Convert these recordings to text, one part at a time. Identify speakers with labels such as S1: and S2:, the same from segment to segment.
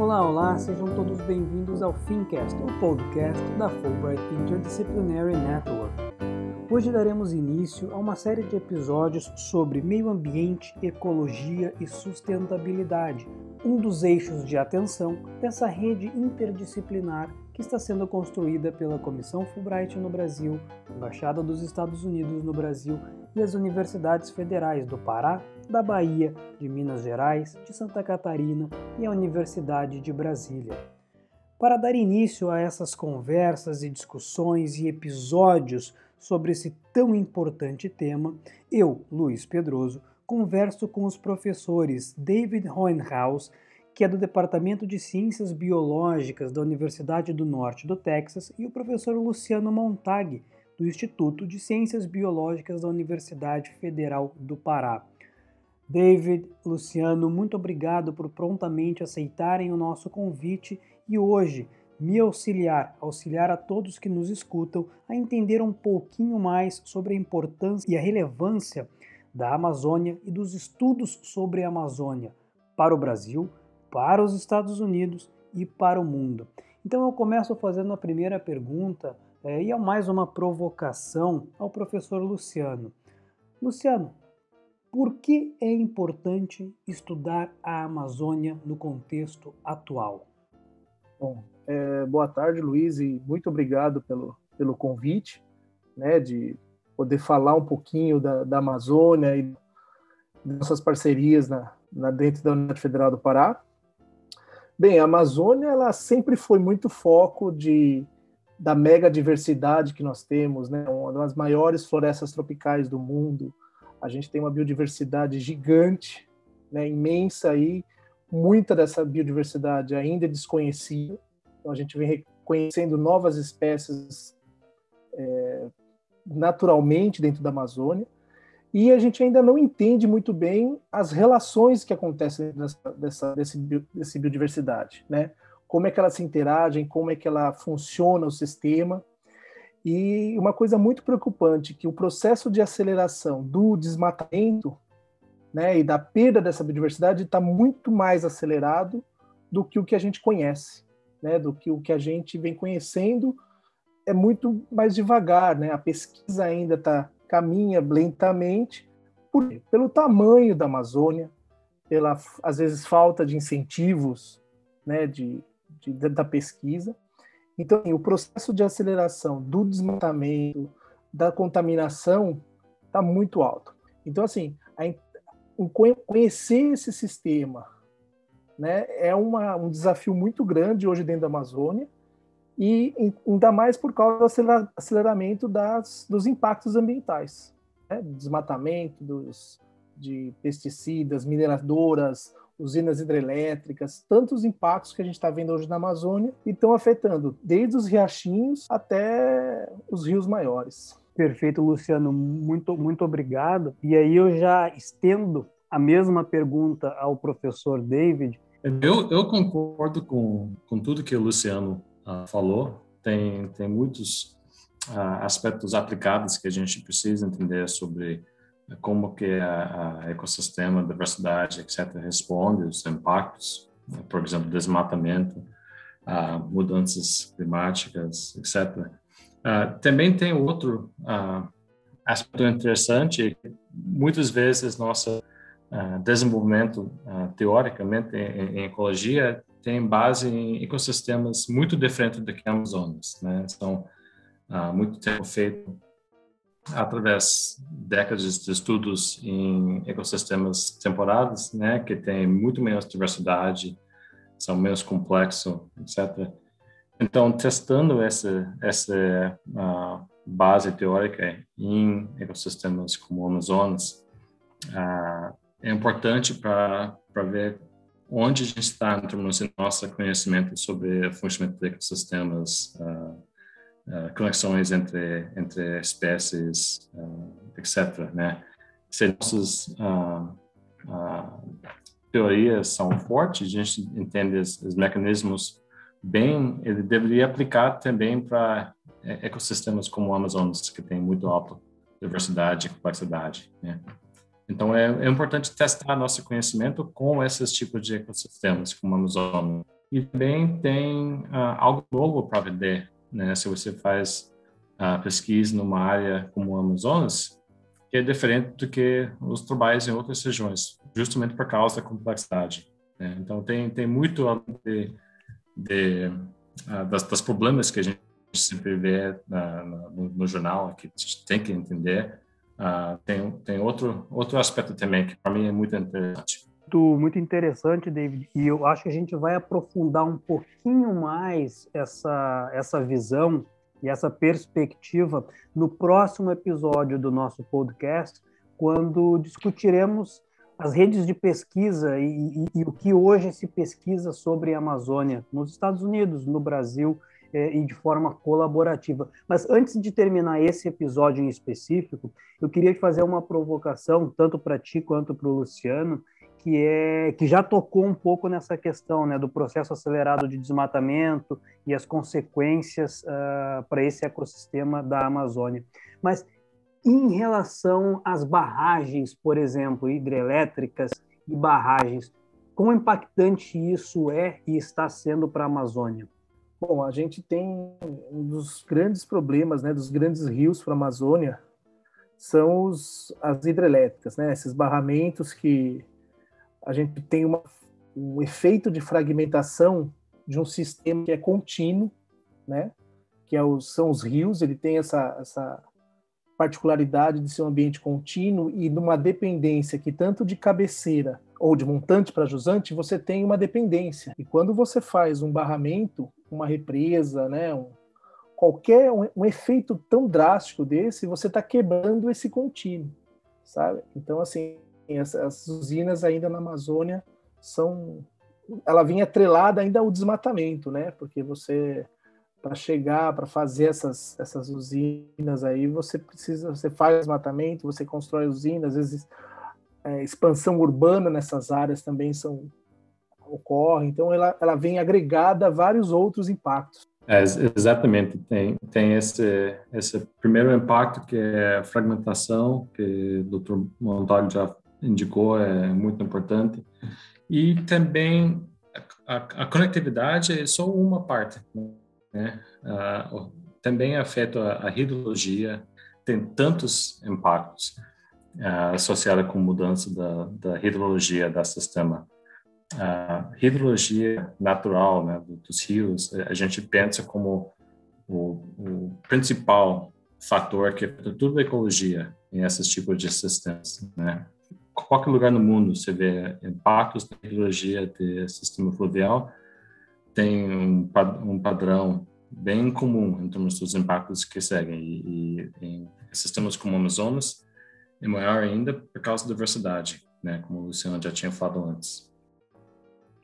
S1: Olá, olá, sejam todos bem-vindos ao Fincast, o podcast da Fulbright Interdisciplinary Network. Hoje daremos início a uma série de episódios sobre meio ambiente, ecologia e sustentabilidade, um dos eixos de atenção dessa rede interdisciplinar que está sendo construída pela Comissão Fulbright no Brasil, Embaixada dos Estados Unidos no Brasil e as universidades federais do Pará, da Bahia, de Minas Gerais, de Santa Catarina e a Universidade de Brasília. Para dar início a essas conversas e discussões e episódios sobre esse tão importante tema, eu, Luiz Pedroso, converso com os professores David Hohenhaus, que é do Departamento de Ciências Biológicas da Universidade do Norte do Texas, e o professor Luciano Montag, do Instituto de Ciências Biológicas da Universidade Federal do Pará. David, Luciano, muito obrigado por prontamente aceitarem o nosso convite e hoje me auxiliar, auxiliar a todos que nos escutam a entender um pouquinho mais sobre a importância e a relevância da Amazônia e dos estudos sobre a Amazônia para o Brasil, para os Estados Unidos e para o mundo. Então eu começo fazendo a primeira pergunta é, e é mais uma provocação ao professor Luciano. Luciano, por que é importante estudar a Amazônia no contexto atual?
S2: Bom, é, boa tarde, Luiz, e muito obrigado pelo, pelo convite, né, de poder falar um pouquinho da, da Amazônia e nossas parcerias na, na, dentro da Universidade Federal do Pará. Bem, a Amazônia ela sempre foi muito foco de, da mega diversidade que nós temos, né? uma das maiores florestas tropicais do mundo. A gente tem uma biodiversidade gigante, né? imensa aí, muita dessa biodiversidade ainda é desconhecida. Então a gente vem reconhecendo novas espécies é, naturalmente dentro da Amazônia, e a gente ainda não entende muito bem as relações que acontecem dessa, dessa desse, desse biodiversidade, né? Como é que elas se interagem, como é que ela funciona o sistema. E uma coisa muito preocupante que o processo de aceleração do desmatamento, né, e da perda dessa biodiversidade está muito mais acelerado do que o que a gente conhece, né, do que o que a gente vem conhecendo é muito mais devagar, né? A pesquisa ainda tá caminha lentamente por, pelo tamanho da Amazônia, pela às vezes falta de incentivos, né? De, de da pesquisa. Então, assim, o processo de aceleração do desmatamento, da contaminação, está muito alto. Então, assim, a, conhecer esse sistema né, é uma, um desafio muito grande hoje dentro da Amazônia, e ainda mais por causa do aceleramento das, dos impactos ambientais, né? desmatamento, dos, de pesticidas, mineradoras, usinas hidrelétricas, tantos impactos que a gente está vendo hoje na Amazônia e estão afetando desde os riachinhos até os rios maiores.
S1: Perfeito, Luciano, muito, muito obrigado. E aí eu já estendo a mesma pergunta ao professor David.
S3: Eu, eu concordo com, com tudo que o Luciano uh, falou, tem, tem muitos uh, aspectos aplicados que a gente precisa entender sobre como que a, a ecossistema, diversidade, etc., responde os impactos, né, por exemplo, desmatamento, uh, mudanças climáticas, etc. Uh, também tem outro uh, aspecto interessante, muitas vezes nosso desenvolvimento teoricamente em, em, ecologia tem base em ecossistemas muito diferentes do que Amazonas, né? São ah, muito tempo feito através décadas de estudos em ecossistemas temporários, né? Que tem muito menos diversidade, são menos complexos, etc. Então, testando essa essa uh, base teórica em ecossistemas como o Amazonas, uh, é importante para ver onde a gente está em termos de nosso conhecimento sobre o funcionamento de ecossistemas, uh, uh, conexões entre entre espécies, uh, etc. Né? Se nossas teorias são fortes, a gente entende os, os mecanismos bem, ele deveria aplicar também para ecossistemas como o Amazonas, que tem muito alta diversidade e complexidade. Né? Então, é, é importante testar nosso conhecimento com esses tipos de ecossistemas, como a Amazônia. e também tem uh, algo novo para vender, né? Se você faz uh, pesquisa numa área como o Amazonas, que é diferente do que os trabalhos em outras regiões, justamente por causa da complexidade. Né? Então tem tem muito de, de uh, das, das, problemas que a gente sempre vê no, no, jornal que a gente tem que entender. tem tem outro outro aspecto também que para mim é muito interessante
S1: muito, interessante, David, e eu acho que a gente vai aprofundar um pouquinho mais essa, essa visão e essa perspectiva no próximo episódio do nosso podcast, quando discutiremos as redes de pesquisa e, e, e o que hoje se pesquisa sobre a Amazônia nos Estados Unidos, no Brasil é, e de forma colaborativa. Mas antes de terminar esse episódio em específico, eu queria fazer uma provocação, tanto para ti quanto para o Luciano, que é que já tocou um pouco nessa questão né, do processo acelerado de desmatamento e as consequências uh, para esse ecossistema da Amazônia. Mas em relação às barragens, por exemplo, hidrelétricas e barragens, quão impactante isso é e está sendo para a Amazônia?
S2: Bom, a gente tem um dos grandes problemas, né, dos grandes rios para a Amazônia, são os, as hidrelétricas, né, esses barramentos que a gente tem uma, um efeito de fragmentação de um sistema que é contínuo, né? que é o, são os rios, ele tem essa, essa particularidade de ser um ambiente contínuo e numa dependência que tanto de cabeceira ou de montante para jusante, você tem uma dependência. E quando você faz um barramento, uma represa, né, um, qualquer um, um efeito tão drástico desse, você está quebrando esse contínuo, sabe? Então, assim, as usinas ainda na Amazônia são ela vinha atrelada ainda ao desmatamento, né? Porque você para chegar, para fazer essas essas usinas aí, você precisa, você faz desmatamento, você constrói usinas, às vezes é, expansão urbana nessas áreas também são ocorre, então ela, ela vem agregada a vários outros impactos.
S3: É, exatamente, tem, tem esse, esse primeiro impacto que é a fragmentação, que o Dr. Montalho já indicou é muito importante. E também a, a conectividade é só uma parte, né? Ah, também afeta a, a, hidrologia, tem tantos impactos ah, associados com mudança da, da hidrologia do sistema. A hidrologia natural né, dos rios, a gente pensa como o, o principal fator que afeta toda a ecologia em esses tipos de sistemas, né? Qualquer lugar no mundo você vê impactos da hidrologia de sistema fluvial, tem um, um padrão bem comum em termos dos impactos que seguem. E, e em sistemas como o Amazonas, é maior ainda por causa da diversidade, né? como o Luciano já tinha falado antes.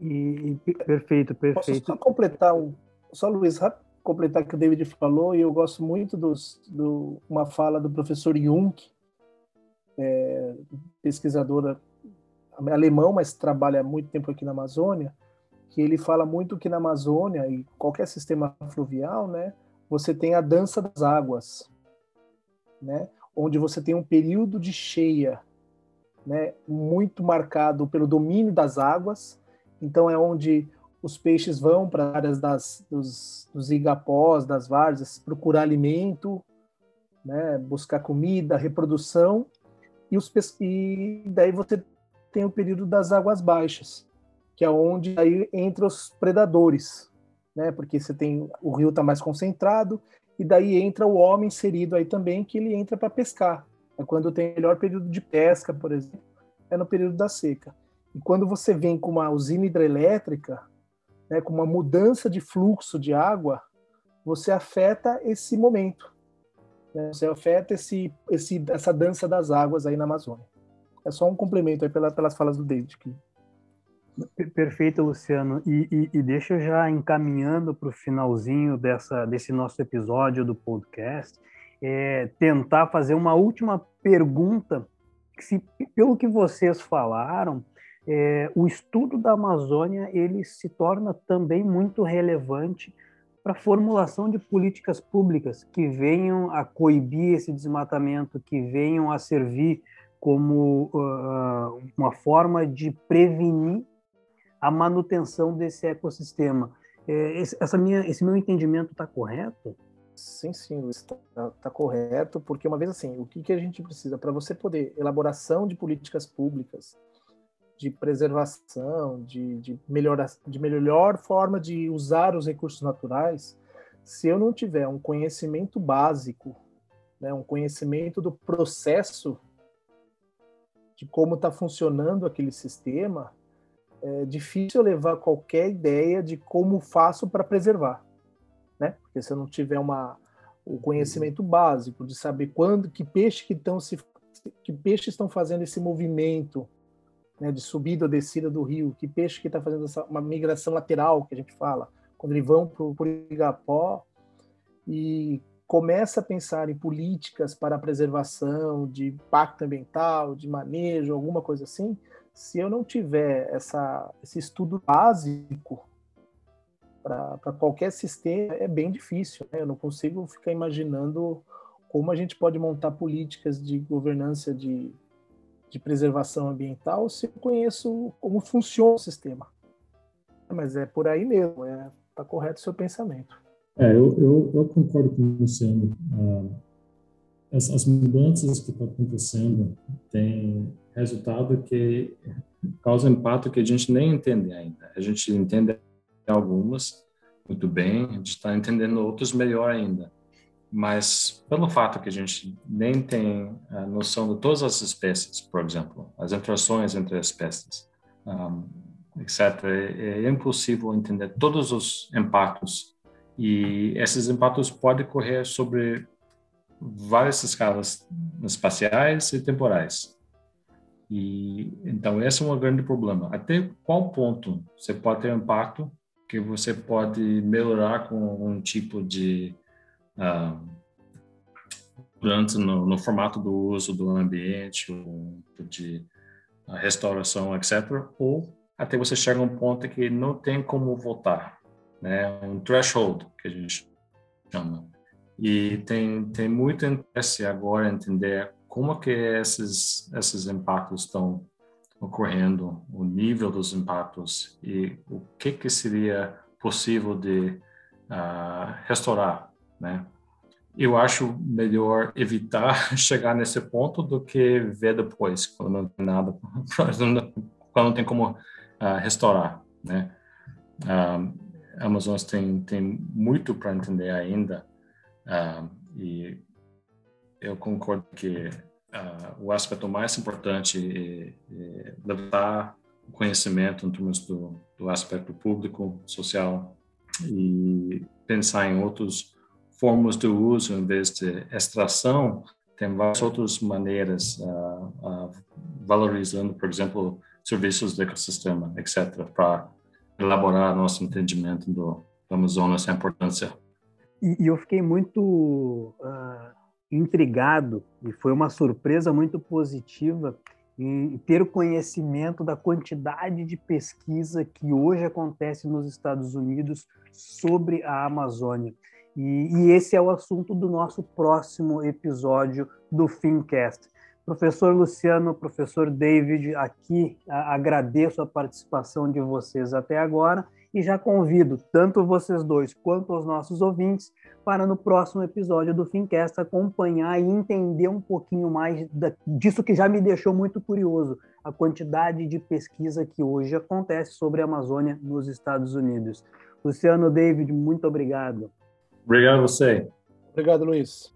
S1: E, e perfeito, perfeito. Posso
S2: só completar, um, só Luiz, rápido, completar o que o David falou, e eu gosto muito dos, do uma fala do professor Jung, é, pesquisadora alemão, mas trabalha muito tempo aqui na Amazônia, que ele fala muito que na Amazônia e qualquer sistema fluvial, né, você tem a dança das águas, né, onde você tem um período de cheia, né, muito marcado pelo domínio das águas. Então é onde os peixes vão para áreas das, dos, dos igapós, das várzeas, procurar alimento, né, buscar comida, reprodução e, os, e daí você tem o período das águas baixas, que é onde aí entra os predadores, né? Porque você tem o rio está mais concentrado e daí entra o homem inserido aí também, que ele entra para pescar. É quando tem o melhor período de pesca, por exemplo, é no período da seca. E quando você vem com uma usina hidrelétrica, né, com uma mudança de fluxo de água, você afeta esse momento. Né? Você afeta esse, esse, essa dança das águas aí na Amazônia. É só um complemento aí pela, pelas falas do David. Aqui.
S1: Perfeito, Luciano. E, e, e deixa eu já encaminhando para o finalzinho dessa, desse nosso episódio do podcast, é, tentar fazer uma última pergunta. Se, pelo que vocês falaram, é, o estudo da Amazônia ele se torna também muito relevante para a formulação de políticas públicas que venham a coibir esse desmatamento, que venham a servir como uh, uma forma de prevenir a manutenção desse ecossistema. É, essa minha, esse meu entendimento está correto?
S2: Sim, sim, está tá correto, porque uma vez assim, o que, que a gente precisa para você poder elaboração de políticas públicas, de preservação, de, de, melhorar, de melhor forma de usar os recursos naturais, se eu não tiver um conhecimento básico, né, um conhecimento do processo de como está funcionando aquele sistema, é difícil levar qualquer ideia de como faço para preservar né? Porque se eu não tiver uma, o conhecimento básico de saber quando, que peixe que estão se, que peixes estão fazendo esse movimento, né, de subida ou descida do rio, que peixe que está fazendo essa, uma migração lateral que a gente fala, quando eles vão para o Igapó e começa a pensar em políticas para a preservação, de impacto ambiental, de manejo, alguma coisa assim, se eu não tiver essa, esse estudo básico para qualquer sistema é bem difícil. Né? Eu não consigo ficar imaginando como a gente pode montar políticas de governança de, de preservação ambiental se eu conheço como funciona o sistema. Mas é por aí mesmo, está é, tá correto o seu pensamento.
S3: É, eu, eu, eu concordo com você. Ah, as, as mudanças que estão acontecendo têm resultado que causa impacto que a gente nem entende ainda. A gente entende algumas muito bem, a gente está entendendo outras melhor ainda. Mas pelo fato que a gente nem tem a noção de todas as espécies, por exemplo, as interações entre as espécies, um, etc., é, é impossível entender todos os impactos e esses impactos podem correr sobre várias escalas espaciais e temporais. E então esse é um grande problema. Até qual ponto você pode ter impacto que você pode melhorar com um tipo de uh, no, no, formato do uso do ambiente, ou de uh, restauração, etc. Ou até você chega a um ponto que não tem como voltar, né? Um threshold que a gente chama. E tem tem muito interesse agora entender como que esses esses impactos estão ocorrendo, o nível dos impactos e o que que seria possível de uh, restaurar, né? Eu acho melhor evitar chegar nesse ponto do que ver depois, quando não tem nada, quando não tem como uh, restaurar, né? Uh, Amazonas tem tem muito para entender ainda uh, e eu concordo que o aspecto mais importante é, é levantar o conhecimento em termos do, do aspecto público, social e pensar em outras formas de uso em vez de extração. Tem várias outras maneiras, uh, uh, valorizando, por exemplo, serviços do ecossistema, etc., para elaborar nosso entendimento do, do Amazonas e a importância.
S1: E, e eu fiquei muito uh, intrigado e foi uma surpresa muito positiva em ter o conhecimento da quantidade de pesquisa que hoje acontece nos Estados Unidos sobre a Amazônia. E, e esse é o assunto do nosso próximo episódio do Fincast. Professor Luciano, professor David, aqui agradeço a participação de vocês até agora e já convido tanto vocês dois quanto os nossos ouvintes para no próximo episódio do Fincast acompanhar e entender um pouquinho mais disso que já me deixou muito curioso, a quantidade de pesquisa que hoje acontece sobre a Amazônia nos Estados Unidos. Luciano, David, muito obrigado.
S3: Obrigado a você.
S2: Obrigado, Luiz.